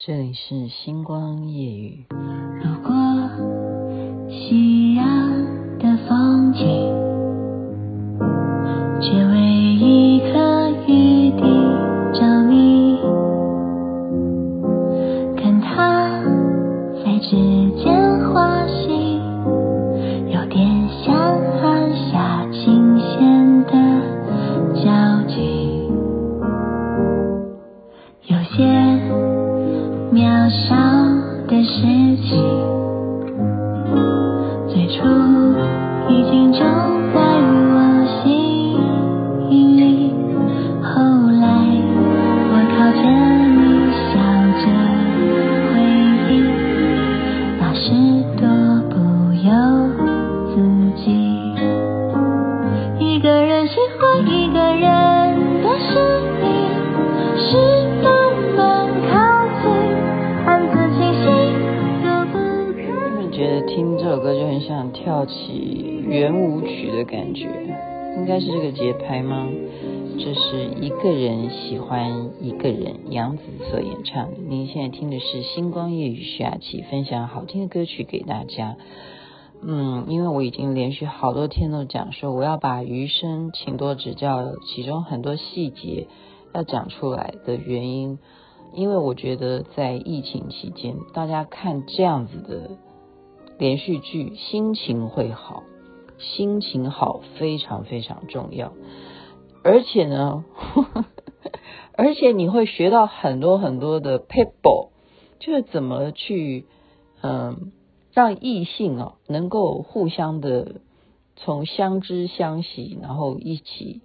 这里是星光夜雨。爱情，最初已经种听这首歌就很想跳起圆舞曲的感觉，应该是这个节拍吗？这是一个人喜欢一个人，杨子所演唱的。您现在听的是星光夜雨徐雅琪分享好听的歌曲给大家。嗯，因为我已经连续好多天都讲说我要把余生请多指教，其中很多细节要讲出来的原因，因为我觉得在疫情期间，大家看这样子的。连续剧心情会好，心情好非常非常重要，而且呢，呵 呵而且你会学到很多很多的 people，就是怎么去嗯让异性哦能够互相的从相知相惜，然后一起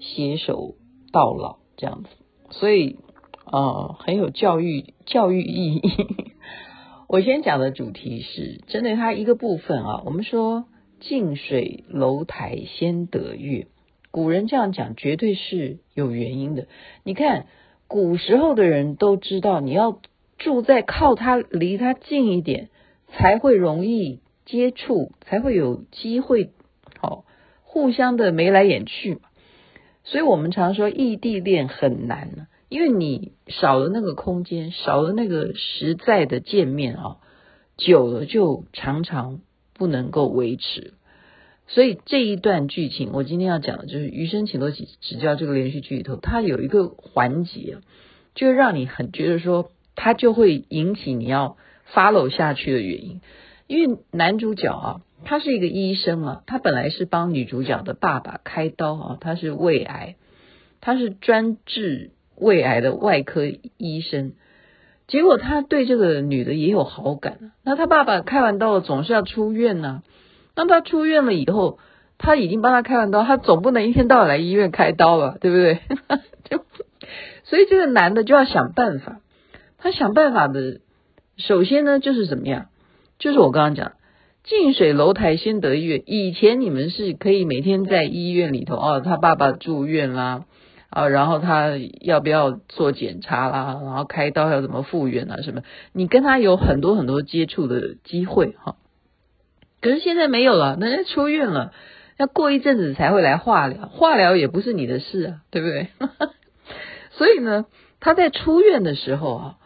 携手到老这样子，所以呃很有教育教育意义。我先讲的主题是针对它一个部分啊，我们说近水楼台先得月，古人这样讲绝对是有原因的。你看古时候的人都知道，你要住在靠他离他近一点，才会容易接触，才会有机会好互相的眉来眼去嘛。所以我们常说异地恋很难呢。因为你少了那个空间，少了那个实在的见面啊，久了就常常不能够维持。所以这一段剧情，我今天要讲的就是《余生请多指教》这个连续剧里头，它有一个环节，就让你很觉得说，它就会引起你要 follow 下去的原因。因为男主角啊，他是一个医生啊，他本来是帮女主角的爸爸开刀啊，他是胃癌，他是专治。胃癌的外科医生，结果他对这个女的也有好感。那他爸爸开完刀了，总是要出院呢。那他出院了以后，他已经帮他开完刀，他总不能一天到晚来医院开刀吧，对不对？就所以这个男的就要想办法。他想办法的，首先呢就是怎么样？就是我刚刚讲，近水楼台先得月。以前你们是可以每天在医院里头哦，他爸爸住院啦。啊，然后他要不要做检查啦？然后开刀要怎么复原啊？什么？你跟他有很多很多接触的机会哈。可是现在没有了，人家出院了，要过一阵子才会来化疗，化疗也不是你的事啊，对不对？所以呢，他在出院的时候啊，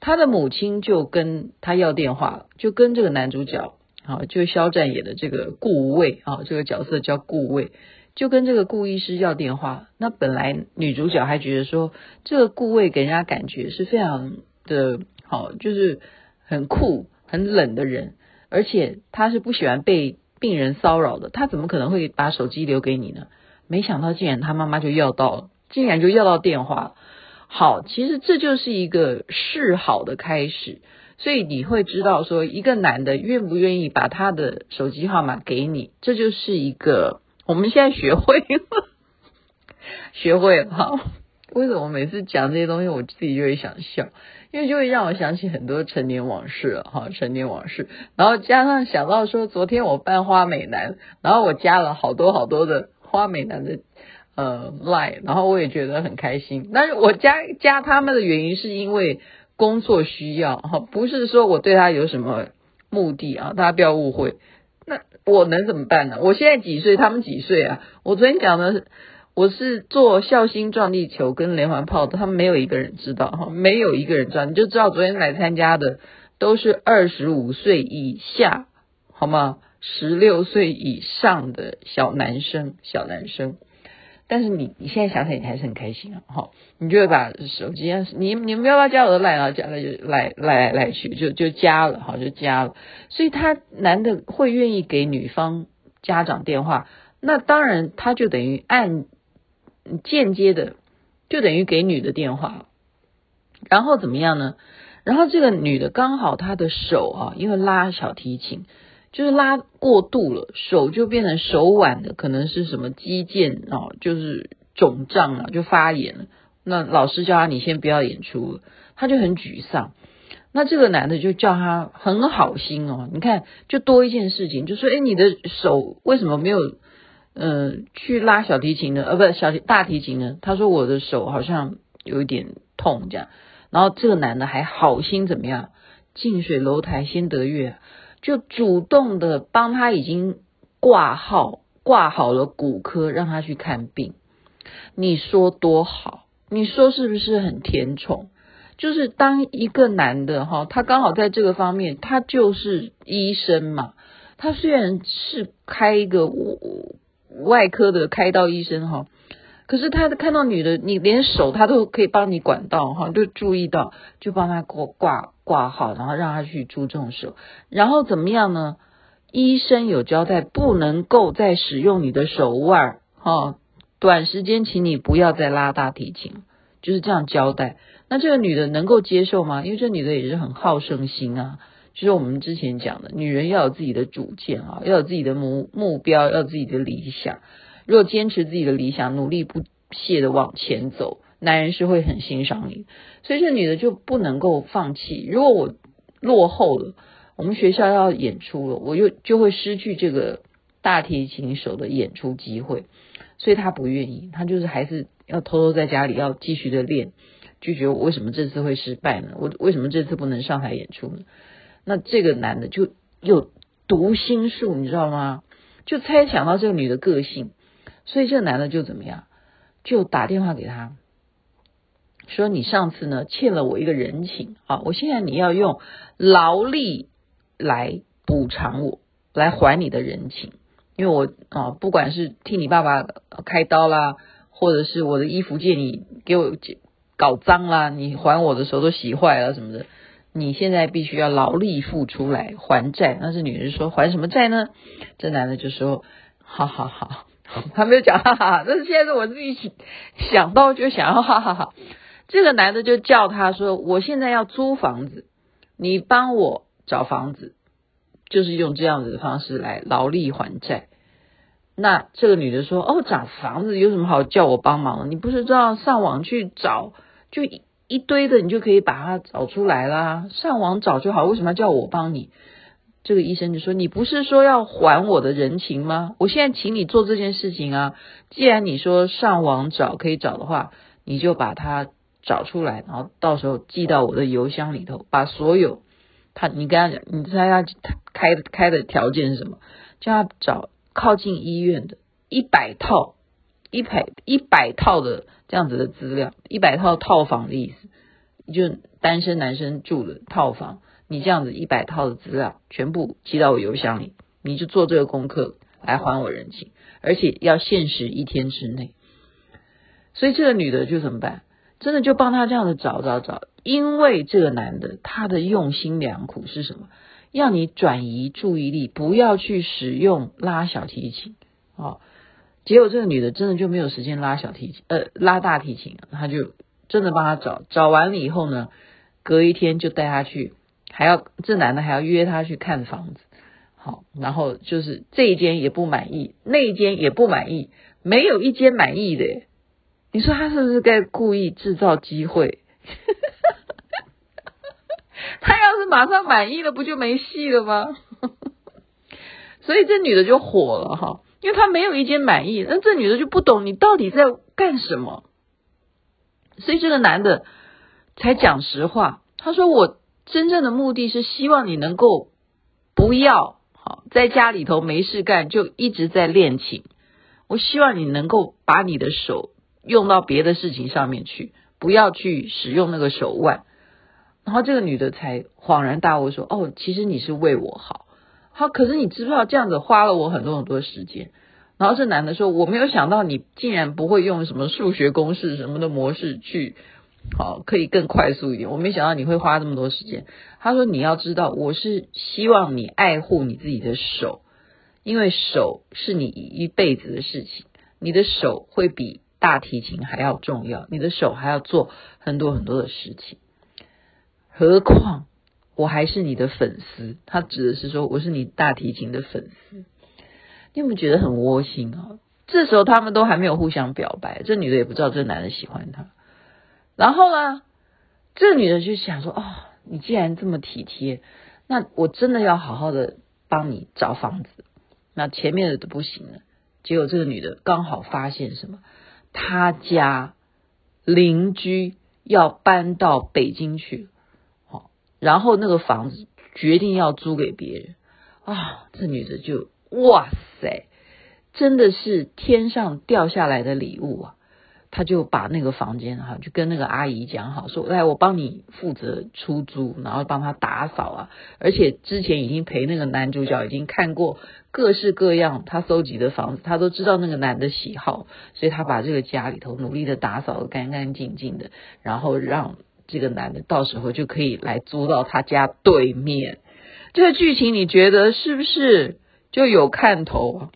他的母亲就跟他要电话，就跟这个男主角啊，就肖战演的这个顾魏啊，这个角色叫顾魏。就跟这个顾医师要电话，那本来女主角还觉得说，这个顾魏给人家感觉是非常的好，就是很酷、很冷的人，而且他是不喜欢被病人骚扰的，他怎么可能会把手机留给你呢？没想到竟然他妈妈就要到，竟然就要到电话。好，其实这就是一个示好的开始，所以你会知道说，一个男的愿不愿意把他的手机号码给你，这就是一个。我们现在学会了，学会了。为什么每次讲这些东西，我自己就会想笑？因为就会让我想起很多陈年往事哈，陈年往事。然后加上想到说，昨天我扮花美男，然后我加了好多好多的花美男的呃 line，然后我也觉得很开心。但是我加加他们的原因是因为工作需要哈，不是说我对他有什么目的啊，大家不要误会。那我能怎么办呢？我现在几岁？他们几岁啊？我昨天讲的，我是做孝心撞地球跟连环炮的，他们没有一个人知道哈，没有一个人知道，你就知道昨天来参加的都是二十五岁以下，好吗？十六岁以上的小男生，小男生。但是你你现在想想，你还是很开心啊，好，你就会把手机啊，你你们要不要加我的赖啊？加了就赖赖来赖去，就就加了，好，就加了。所以他男的会愿意给女方家长电话，那当然他就等于按间接的，就等于给女的电话。然后怎么样呢？然后这个女的刚好她的手啊，因为拉小提琴。就是拉过度了，手就变成手腕的，可能是什么肌腱哦，就是肿胀了，就发炎了。那老师叫他你先不要演出了，他就很沮丧。那这个男的就叫他很好心哦，你看就多一件事情，就说诶，你的手为什么没有嗯、呃、去拉小提琴呢？呃，不小提大提琴呢？他说我的手好像有一点痛这样。然后这个男的还好心怎么样？近水楼台先得月。就主动的帮他已经挂号挂好了骨科，让他去看病。你说多好？你说是不是很甜宠？就是当一个男的哈，他刚好在这个方面，他就是医生嘛。他虽然是开一个外科的开刀医生哈。可是他看到女的，你连手他都可以帮你管到哈，就注意到，就帮他挂挂挂号，然后让他去注重手，然后怎么样呢？医生有交代，不能够再使用你的手腕哈，短时间请你不要再拉大提琴，就是这样交代。那这个女的能够接受吗？因为这女的也是很好胜心啊，就是我们之前讲的，女人要有自己的主见啊，要有自己的目目标，要有自己的理想。如果坚持自己的理想，努力不懈的往前走，男人是会很欣赏你。所以这女的就不能够放弃。如果我落后了，我们学校要演出了，我又就会失去这个大提琴手的演出机会。所以她不愿意，她就是还是要偷偷在家里要继续的练。拒绝我为什么这次会失败呢？我为什么这次不能上台演出呢？那这个男的就有读心术，你知道吗？就猜想到这个女的个性。所以这男的就怎么样，就打电话给他，说你上次呢欠了我一个人情啊，我现在你要用劳力来补偿我，来还你的人情，因为我啊不管是替你爸爸开刀啦，或者是我的衣服借你给我搞脏啦，你还我的时候都洗坏了什么的，你现在必须要劳力付出来还债。那这女人说还什么债呢？这男的就说好好好。他没有讲哈哈哈，但是现在是我自己想到就想要哈哈哈。这个男的就叫他说：“我现在要租房子，你帮我找房子，就是用这样子的方式来劳力还债。”那这个女的说：“哦，找房子有什么好叫我帮忙的？你不是知道上网去找，就一一堆的，你就可以把它找出来啦。上网找就好，为什么要叫我帮你？”这个医生就说：“你不是说要还我的人情吗？我现在请你做这件事情啊。既然你说上网找可以找的话，你就把它找出来，然后到时候寄到我的邮箱里头。把所有他，你跟他讲，你猜他开的开的条件是什么？叫他找靠近医院的一百套，一百一百套的这样子的资料，一百套套房的意思，就单身男生住的套房。”你这样子一百套的资料全部寄到我邮箱里，你就做这个功课来还我人情，而且要限时一天之内。所以这个女的就怎么办？真的就帮他这样子找找找，因为这个男的他的用心良苦是什么？要你转移注意力，不要去使用拉小提琴哦。结果这个女的真的就没有时间拉小提琴，呃，拉大提琴，她就真的帮他找，找完了以后呢，隔一天就带他去。还要这男的还要约他去看房子，好，然后就是这一间也不满意，那一间也不满意，没有一间满意的。你说他是不是该故意制造机会？他要是马上满意了，不就没戏了吗？所以这女的就火了哈，因为他没有一间满意，那这女的就不懂你到底在干什么。所以这个男的才讲实话，他说我。真正的目的是希望你能够不要好在家里头没事干，就一直在练琴。我希望你能够把你的手用到别的事情上面去，不要去使用那个手腕。然后这个女的才恍然大悟说：“哦，其实你是为我好。好，可是你知不知道这样子花了我很多很多时间？”然后这男的说：“我没有想到你竟然不会用什么数学公式什么的模式去，好，可以更快速一点。我没想到你会花这么多时间。”他说：“你要知道，我是希望你爱护你自己的手。”因为手是你一辈子的事情，你的手会比大提琴还要重要，你的手还要做很多很多的事情。何况我还是你的粉丝，他指的是说我是你大提琴的粉丝。你有没有觉得很窝心啊？这时候他们都还没有互相表白，这女的也不知道这男的喜欢她。然后呢，这女的就想说：哦，你既然这么体贴，那我真的要好好的帮你找房子。那前面的都不行了，结果这个女的刚好发现什么？她家邻居要搬到北京去，好，然后那个房子决定要租给别人啊！这女的就哇塞，真的是天上掉下来的礼物啊！他就把那个房间哈，就跟那个阿姨讲好，说来我帮你负责出租，然后帮他打扫啊。而且之前已经陪那个男主角已经看过各式各样他搜集的房子，他都知道那个男的喜好，所以他把这个家里头努力的打扫得干干净净的，然后让这个男的到时候就可以来租到他家对面。这个剧情你觉得是不是就有看头？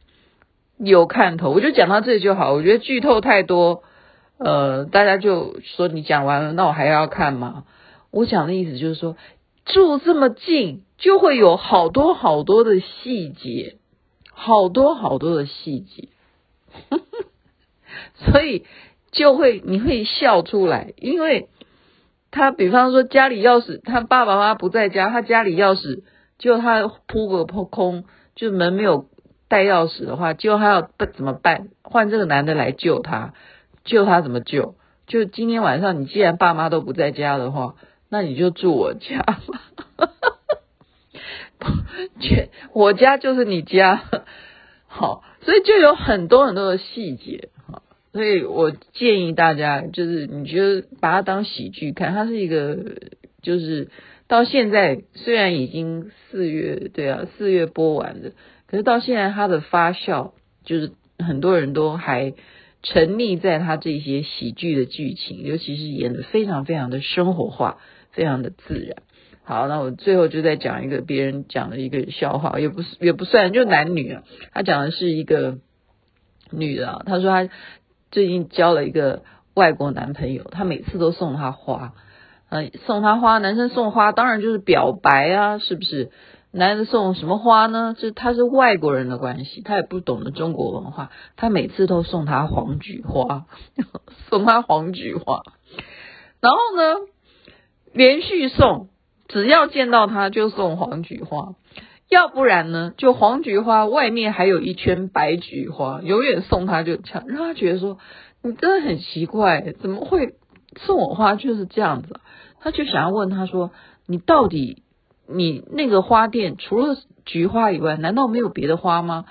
有看头，我就讲到这里就好。我觉得剧透太多。呃，大家就说你讲完了，那我还要看吗？我讲的意思就是说，住这么近，就会有好多好多的细节，好多好多的细节，所以就会你会笑出来，因为他比方说家里钥匙，他爸爸妈妈不在家，他家里钥匙就他扑个扑空，就门没有带钥匙的话，就他要怎么办？换这个男的来救他。救他怎么救？就今天晚上，你既然爸妈都不在家的话，那你就住我家吧。我家就是你家，好，所以就有很多很多的细节，好，所以我建议大家，就是你觉得把它当喜剧看，它是一个，就是到现在虽然已经四月，对啊，四月播完的，可是到现在它的发酵，就是很多人都还。沉溺在他这些喜剧的剧情，尤其是演得非常非常的生活化，非常的自然。好，那我最后就再讲一个别人讲的一个笑话，也不也不算，就男女啊。他讲的是一个女的啊，他说他最近交了一个外国男朋友，他每次都送她花，呃，送她花，男生送花当然就是表白啊，是不是？男人送什么花呢？这他是外国人的关系，他也不懂得中国文化。他每次都送他黄菊花，送他黄菊花。然后呢，连续送，只要见到他就送黄菊花，要不然呢，就黄菊花外面还有一圈白菊花，永远送他就这样，让他觉得说你真的很奇怪，怎么会送我花就是这样子？他就想要问他说，你到底？你那个花店除了菊花以外，难道没有别的花吗？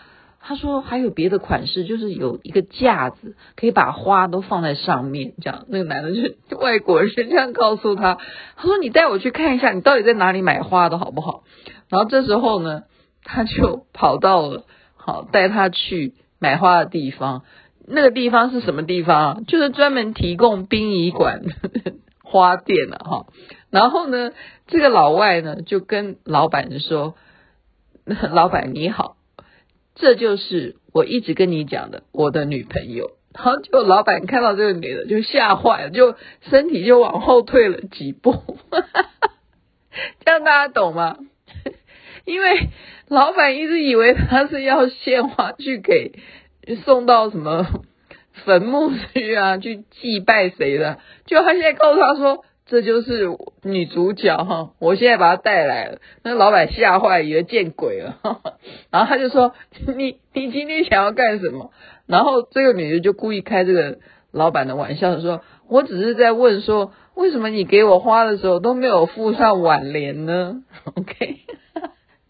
他说还有别的款式，就是有一个架子，可以把花都放在上面。这样，那个男的就外国人这样告诉他，他说你带我去看一下，你到底在哪里买花的好不好？然后这时候呢，他就跑到了好带他去买花的地方。那个地方是什么地方？就是专门提供殡仪馆花店了哈。然后呢，这个老外呢就跟老板说：“ 老板你好，这就是我一直跟你讲的我的女朋友。”然后就老板看到这个女的就吓坏了，就身体就往后退了几步。这样大家懂吗？因为老板一直以为他是要献花去给送到什么坟墓去啊，去祭拜谁的，就他现在告诉他说。这就是女主角哈，我现在把她带来了。那老板吓坏，以为见鬼了，然后他就说：“你你今天想要干什么？”然后这个女的就故意开这个老板的玩笑说：“我只是在问说，为什么你给我花的时候都没有附上挽联呢？”OK，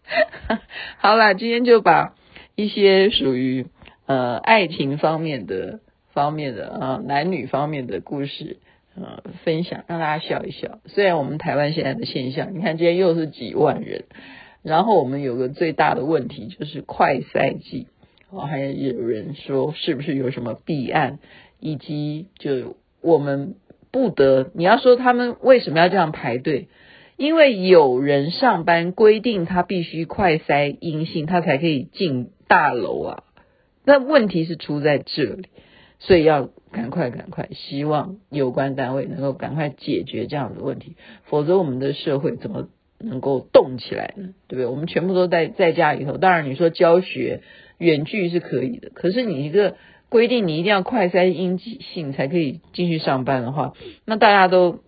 好啦，今天就把一些属于。呃爱情方面的方面的啊男女方面的故事呃分享，让大家笑一笑。虽然我们台湾现在的现象，你看今天又是几万人，然后我们有个最大的问题就是快筛剂，哦，还有人说是不是有什么弊案，以及就我们不得，你要说他们为什么要这样排队？因为有人上班规定他必须快筛阴性，他才可以进大楼啊。那问题是出在这里，所以要赶快赶快，希望有关单位能够赶快解决这样的问题，否则我们的社会怎么能够动起来呢？对不对？我们全部都在在家里头，当然你说教学远距是可以的，可是你一个规定你一定要快三阴性才可以进去上班的话，那大家都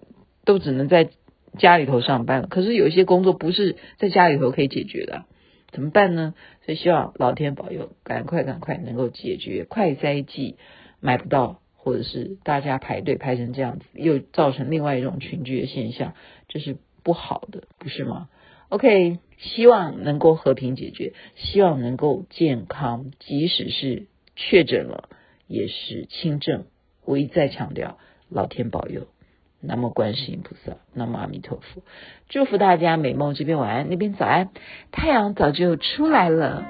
都只能在。家里头上班，可是有一些工作不是在家里头可以解决的，怎么办呢？所以希望老天保佑，赶快赶快能够解决快三剂买不到，或者是大家排队排成这样子，又造成另外一种群聚的现象，这是不好的，不是吗？OK，希望能够和平解决，希望能够健康，即使是确诊了也是轻症。我一再强调，老天保佑。南无观世音菩萨，南无阿弥陀佛，祝福大家美梦这边晚安，那边早安，太阳早就出来了。